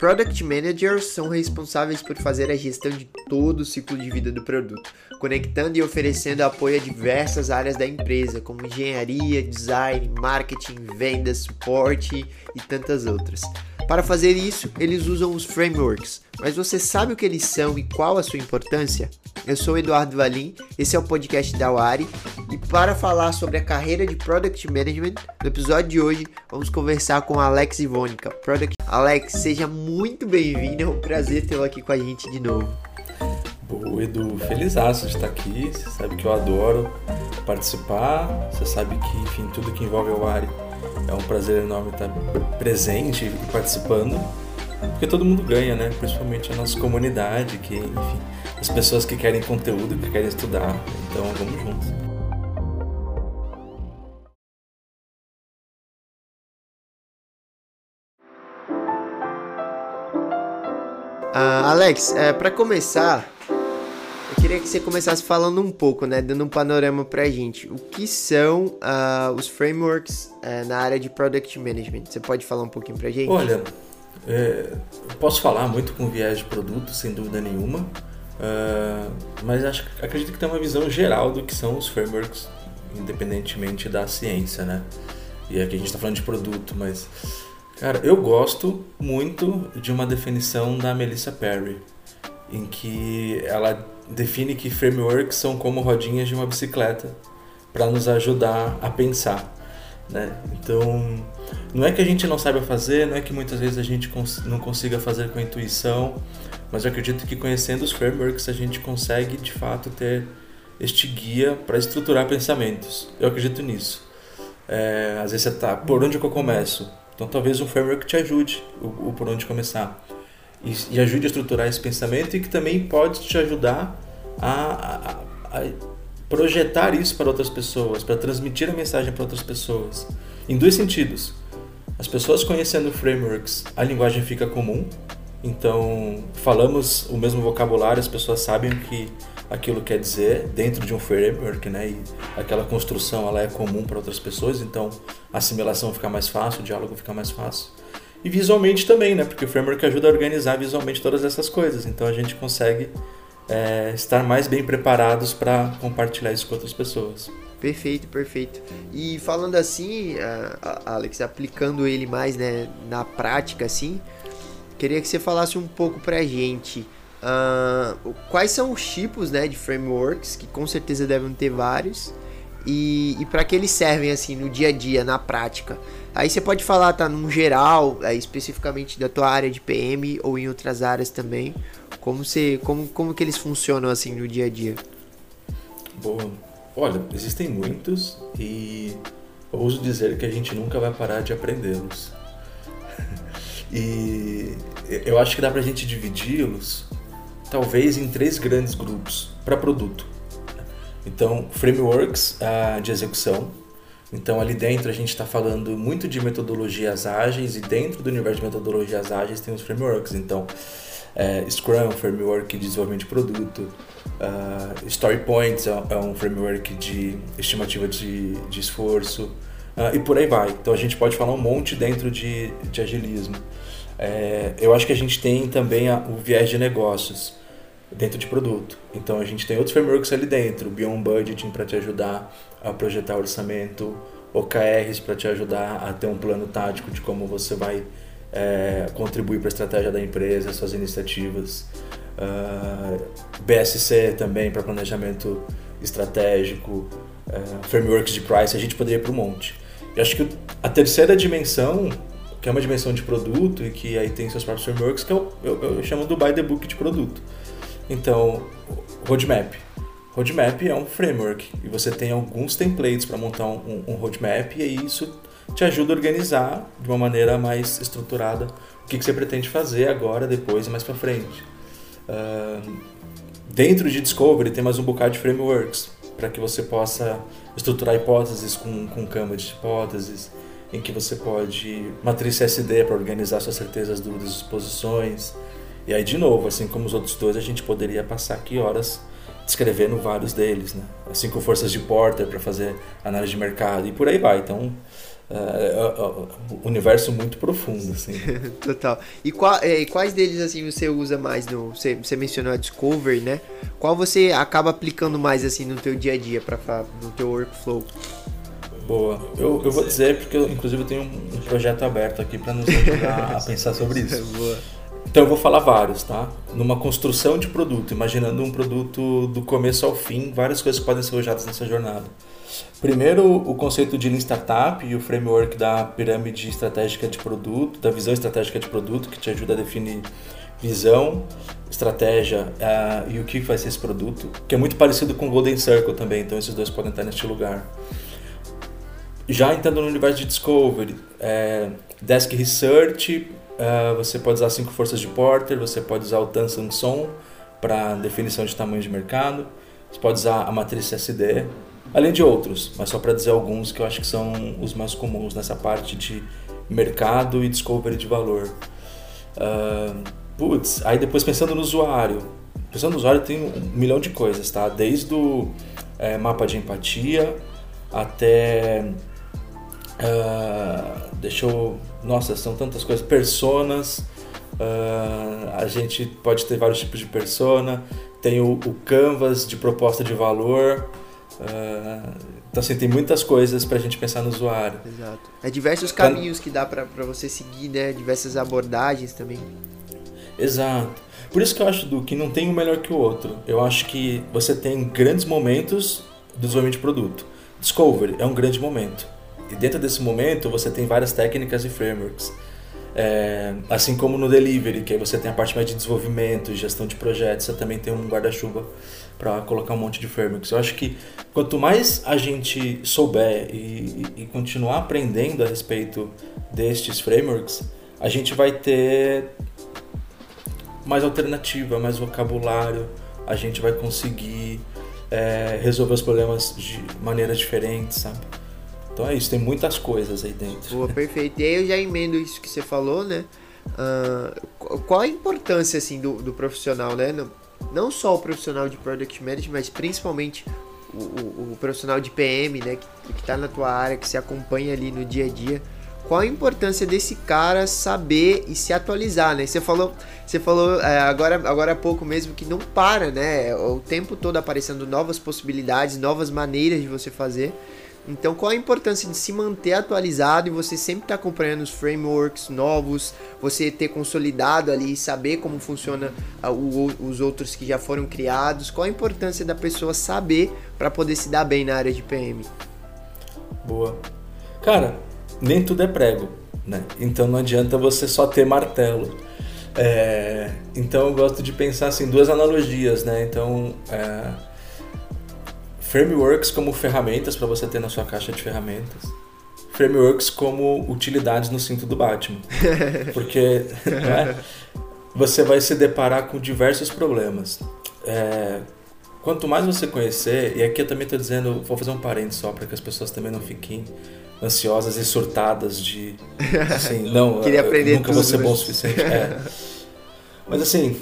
Product Managers são responsáveis por fazer a gestão de todo o ciclo de vida do produto, conectando e oferecendo apoio a diversas áreas da empresa, como engenharia, design, marketing, vendas, suporte e tantas outras. Para fazer isso, eles usam os frameworks. Mas você sabe o que eles são e qual a sua importância? Eu sou Eduardo Valim, esse é o podcast da Wari e para falar sobre a carreira de Product Management, no episódio de hoje vamos conversar com Alex Ivonica, Product. Alex, seja muito bem-vindo, é um prazer tê-lo aqui com a gente de novo. Boa, Edu, feliz de estar aqui, você sabe que eu adoro participar, você sabe que, enfim, tudo que envolve a Wari é um prazer enorme estar presente e participando, porque todo mundo ganha, né? Principalmente a nossa comunidade, que, enfim, as pessoas que querem conteúdo, que querem estudar. Então, vamos juntos. Uh, Alex, é, para começar, queria que você começasse falando um pouco, né, dando um panorama pra gente. O que são uh, os frameworks uh, na área de Product Management? Você pode falar um pouquinho pra gente? Olha, é, posso falar muito com viés de produto, sem dúvida nenhuma, uh, mas acho, acredito que tem uma visão geral do que são os frameworks, independentemente da ciência, né? E aqui a gente está falando de produto, mas cara, eu gosto muito de uma definição da Melissa Perry, em que ela define que frameworks são como rodinhas de uma bicicleta para nos ajudar a pensar. Né? Então, não é que a gente não saiba fazer, não é que muitas vezes a gente cons não consiga fazer com intuição, mas eu acredito que conhecendo os frameworks a gente consegue de fato ter este guia para estruturar pensamentos. Eu acredito nisso. É, às vezes você tá, por onde que eu começo? Então talvez um framework te ajude o, o por onde começar e, e, ajude a estruturar esse pensamento e que também pode te ajudar a, a, a projetar isso para outras pessoas, para transmitir a mensagem para outras pessoas. Em dois sentidos. As pessoas conhecendo frameworks, a linguagem fica comum, então falamos o mesmo vocabulário, as pessoas sabem o que aquilo quer dizer dentro de um framework, né? E aquela construção ela é comum para outras pessoas, então a assimilação fica mais fácil, o diálogo fica mais fácil. E visualmente também, né? Porque o framework ajuda a organizar visualmente todas essas coisas. Então a gente consegue é, estar mais bem preparados para compartilhar isso com outras pessoas. Perfeito, perfeito. E falando assim, Alex, aplicando ele mais né, na prática, assim, queria que você falasse um pouco pra gente uh, quais são os tipos né, de frameworks, que com certeza devem ter vários, e, e para que eles servem assim no dia a dia, na prática. Aí você pode falar, tá, num geral, é, especificamente da tua área de PM ou em outras áreas também. Como, você, como, como que eles funcionam assim no dia a dia? Bom, olha, existem muitos e ouso dizer que a gente nunca vai parar de aprendê-los. e eu acho que dá pra gente dividi-los talvez em três grandes grupos para produto. Então, frameworks uh, de execução, então, ali dentro a gente está falando muito de metodologias ágeis e dentro do universo de metodologias ágeis tem os frameworks. Então, é, Scrum, framework de desenvolvimento de produto, uh, Story Points é, é, um framework de estimativa de, de esforço uh, e por aí vai. Então, a gente pode falar um monte dentro de, de agilismo. É, eu acho que a gente tem também a, o viés de negócios dentro de produto. Então a gente tem outros frameworks ali dentro, Beyond Budgeting para te ajudar a projetar orçamento, OKRs para te ajudar a ter um plano tático de como você vai é, contribuir para a estratégia da empresa, suas iniciativas. Uh, ah, BSC também para planejamento estratégico, uh, frameworks de price, a gente poderia ir para um monte. Eu acho que a terceira dimensão, que é uma dimensão de produto e que aí tem seus próprios frameworks, que eu, eu, eu chamo do by the book de produto. Então, roadmap. Roadmap é um framework e você tem alguns templates para montar um, um, roadmap e isso te ajuda a organizar de uma maneira mais estruturada o que, que você pretende fazer agora, depois e mais para frente. Uh, dentro de Discovery tem mais um bocado de frameworks para que você possa estruturar hipóteses com, com cama de hipóteses, em que você pode matriz SD para organizar suas certezas, dúvidas suposições. E aí, de novo, assim como os outros dois, a gente poderia passar aqui horas descrevendo vários deles, né? Assim com forças de Porter para fazer análise de mercado e por aí vai. Então, é, é, é, universo muito profundo, assim. Total. E, qual, é, quais deles, assim, você usa mais no... Você, você mencionou a Discovery, né? Qual você acaba aplicando mais, assim, no teu dia a dia, pra, no teu workflow? Boa. Eu, eu vou dizer porque, eu, inclusive, eu tenho um projeto aberto aqui para nos ajudar a pensar sobre isso. Boa. Então eu vou falar vários, tá? Numa construção de produto, imaginando um produto do começo ao fim, várias coisas podem ser usadas nessa jornada. Primeiro, o conceito de Lean Startup e o framework da pirâmide estratégica de produto, da visão estratégica de produto, que te ajuda a definir visão, estratégia uh, e o que vai ser esse produto, que é muito parecido com o Golden Circle também, então esses dois podem estar neste lugar. Já entrando no universo de Discovery, é, Desk Research, uh, você pode usar cinco forças de Porter, você pode usar o Tan para definição de tamanho de mercado, você pode usar a matriz SD, além de outros, mas só para dizer alguns que eu acho que são os mais comuns nessa parte de mercado e discovery de valor. Uh, putz, aí depois pensando no usuário, pensando no usuário tem um milhão de coisas, tá? Desde o é, mapa de empatia até Uh, deixa eu. Nossa, são tantas coisas. Personas. Uh, a gente pode ter vários tipos de persona. Tem o, o canvas de proposta de valor. Uh, então, assim, tem muitas coisas para a gente pensar no usuário. Exato. É diversos caminhos que dá para você seguir, né? Diversas abordagens também. Exato. Por isso que eu acho, Du, que não tem um melhor que o outro. Eu acho que você tem grandes momentos do desenvolvimento de produto. Discovery é um grande momento e dentro desse momento você tem várias técnicas e frameworks. É, assim como no delivery, que aí você tem a parte mais de desenvolvimento, gestão de projetos, você também tem um guarda-chuva para colocar um monte de frameworks. Eu acho que quanto mais a gente souber e, e, continuar aprendendo a respeito destes frameworks, a gente vai ter mais alternativa, mais vocabulário, a gente vai conseguir é, resolver os problemas de maneiras diferentes, sabe? Então é isso, tem muitas coisas aí dentro. Boa, perfeito. E aí eu já emendo isso que você falou, né? Uh, qual a importância assim do, do profissional, né? Não, não, só o profissional de Product Management, mas principalmente o, o, o profissional de PM, né? Que, que tá na tua área, que se acompanha ali no dia a dia. Qual a importância desse cara saber e se atualizar, né? Você falou, você falou é, agora, agora há pouco mesmo que não para, né? O tempo todo aparecendo novas possibilidades, novas maneiras de você fazer. Então, qual a importância de se manter atualizado e você sempre estar tá acompanhando os frameworks novos, você ter consolidado ali, saber como funciona uh, o, os outros que já foram criados? Qual a importância da pessoa saber para poder se dar bem na área de PM? Boa. Cara, nem tudo é prego, né? Então não adianta você só ter martelo. É, então eu gosto de pensar assim duas analogias, né? Então é, frameworks como ferramentas para você ter na sua caixa de ferramentas. Frameworks como utilidades no cinto do Batman. Porque né, você vai se deparar com diversos problemas. É, quanto mais você conhecer, e aqui eu também estou dizendo, vou fazer um parênteses só para que as pessoas também não fiquem ansiosas e surtadas de assim, não, Queria aprender nunca tudo, vou ser bom né? o suficiente. É. Mas assim,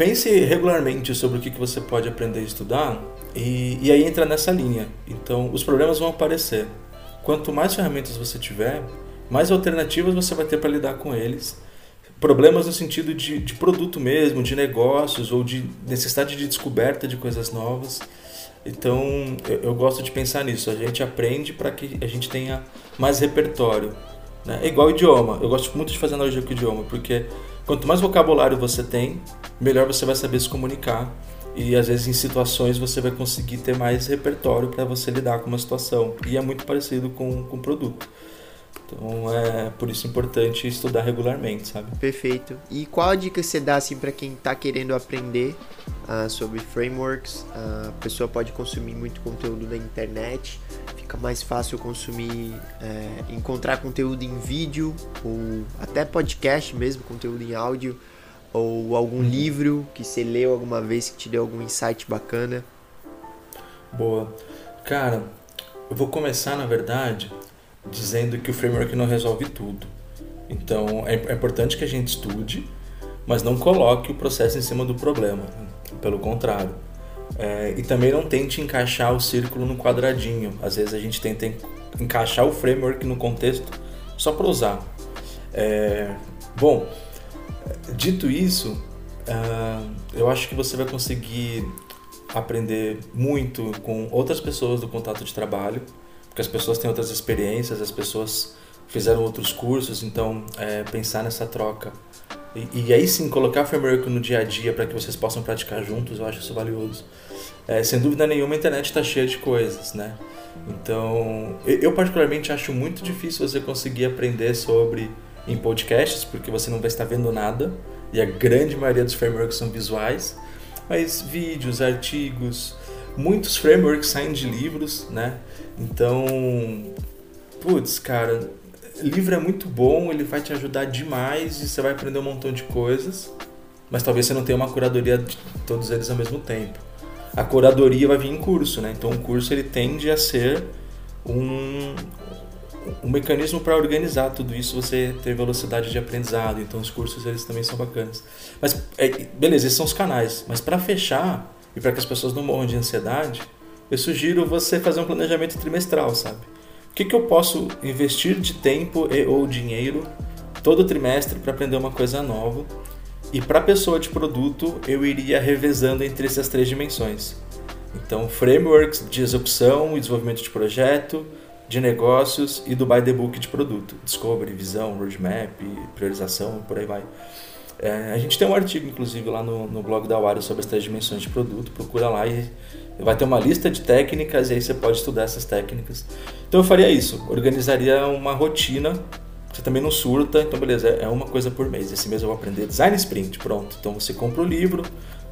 pense regularmente sobre o que, você pode aprender a estudar e, e aí entra nessa linha. Então, os problemas vão aparecer. Quanto mais ferramentas você tiver, mais alternativas você vai ter para lidar com eles. Problemas no sentido de, de produto mesmo, de negócios ou de necessidade de descoberta de coisas novas. Então, eu, eu gosto de pensar nisso. A gente aprende para que a gente tenha mais repertório. Né? É igual idioma. Eu gosto muito de fazer analogia com idioma, porque quanto mais vocabulário você tem, melhor você vai saber se comunicar e às vezes em situações você vai conseguir ter mais repertório para você lidar com uma situação. E é muito parecido com o produto. Então é por isso importante estudar regularmente, sabe? Perfeito. E qual a dica você dá assim para quem está querendo aprender uh, sobre frameworks? Uh, a pessoa pode consumir muito conteúdo na internet, fica mais fácil consumir, uh, encontrar conteúdo em vídeo ou até podcast mesmo, conteúdo em áudio ou algum uhum. livro que você leu alguma vez que te deu algum insight bacana? Boa. Cara, eu vou começar na verdade dizendo que o framework não resolve tudo. Então é, é importante que a gente estude, mas não coloque o processo em cima do problema. Pelo contrário. É, e também não tente encaixar o círculo no quadradinho. Às vezes a gente tenta encaixar o framework no contexto só para usar. É, bom, dito isso, uh, eu acho que você vai conseguir aprender muito com outras pessoas do contato de trabalho, porque as pessoas têm outras experiências, as pessoas fizeram outros cursos, então é, pensar nessa troca e, e, aí sim colocar framework no dia a dia para que vocês possam praticar juntos, eu acho isso valioso. É, sem dúvida nenhuma a internet está cheia de coisas, né? Então eu particularmente acho muito difícil você conseguir aprender sobre em podcasts porque você não vai estar vendo nada e a grande maioria dos frameworks são visuais, mas vídeos, artigos, muitos frameworks saem de livros, né? Então, putz, cara, livro é muito bom, ele vai te ajudar demais e você vai aprender um montão de coisas, mas talvez você não tenha uma curadoria de todos eles ao mesmo tempo. A curadoria vai vir em curso, né? Então o curso ele tende a ser um, um mecanismo para organizar tudo isso, você ter velocidade de aprendizado. Então os cursos eles também são bacanas. Mas é, beleza, esses são os canais. Mas para fechar e para que as pessoas não morram de ansiedade, eu sugiro você fazer um planejamento trimestral, sabe? Que, que eu posso investir de tempo e, ou dinheiro todo trimestre para aprender uma coisa nova? E para pessoa de produto, eu iria revezando entre essas três dimensões. Então, frameworks de execução e desenvolvimento de projeto, de negócios e do by the book de produto. Discovery, visão, roadmap, priorização, por aí vai. É, a gente tem um artigo, inclusive, lá no, no blog da Wario sobre as três dimensões de produto. Procura lá e vai ter uma lista de técnicas e aí você pode estudar essas técnicas. Então eu faria isso, organizaria uma rotina. Você também não surta, então beleza, é uma coisa por mês. Esse mês eu vou aprender design sprint, pronto. Então você compra o livro,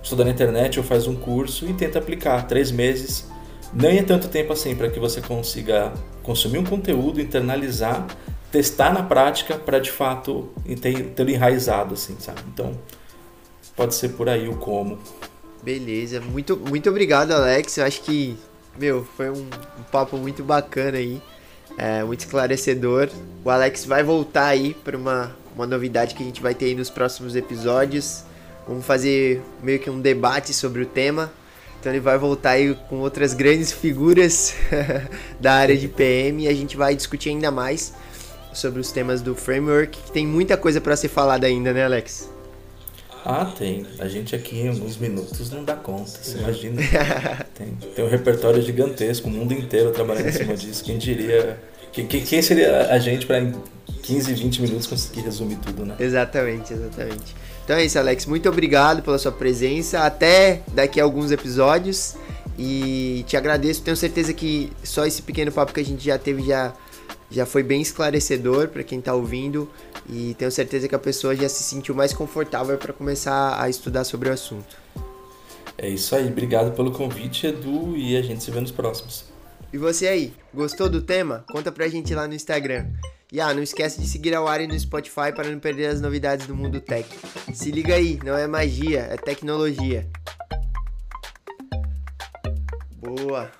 estuda na internet ou faz um curso e tenta aplicar. Três meses, nem é tanto tempo assim para que você consiga consumir um conteúdo, internalizar, testar na prática para de fato ter enraizado, assim, sabe? Então pode ser por aí o como. Beleza, muito, muito obrigado, Alex. Eu acho que, meu, foi um, um papo muito bacana aí, é, muito esclarecedor. O Alex vai voltar aí para uma, uma novidade que a gente vai ter aí nos próximos episódios. Vamos fazer meio que um debate sobre o tema. Então ele vai voltar aí com outras grandes figuras da área de PM e a gente vai discutir ainda mais sobre os temas do framework, que tem muita coisa para ser falada ainda, né, Alex? Ah, tem. A gente aqui em alguns minutos não dá conta. Você imagina. Tem, tem um repertório gigantesco, o mundo inteiro trabalhando em cima disso. Quem diria. Quem, quem seria a gente para em 15, 20 minutos conseguir resumir tudo, né? Exatamente, exatamente. Então é isso, Alex. Muito obrigado pela sua presença. Até daqui a alguns episódios. E te agradeço. Tenho certeza que só esse pequeno papo que a gente já teve já, já foi bem esclarecedor para quem está ouvindo. E tenho certeza que a pessoa já se sentiu mais confortável para começar a estudar sobre o assunto. É isso aí, obrigado pelo convite, Edu, e a gente se vê nos próximos. E você aí, gostou do tema? Conta pra gente lá no Instagram. E ah, não esquece de seguir a Wari no Spotify para não perder as novidades do mundo tech. Se liga aí, não é magia, é tecnologia. Boa.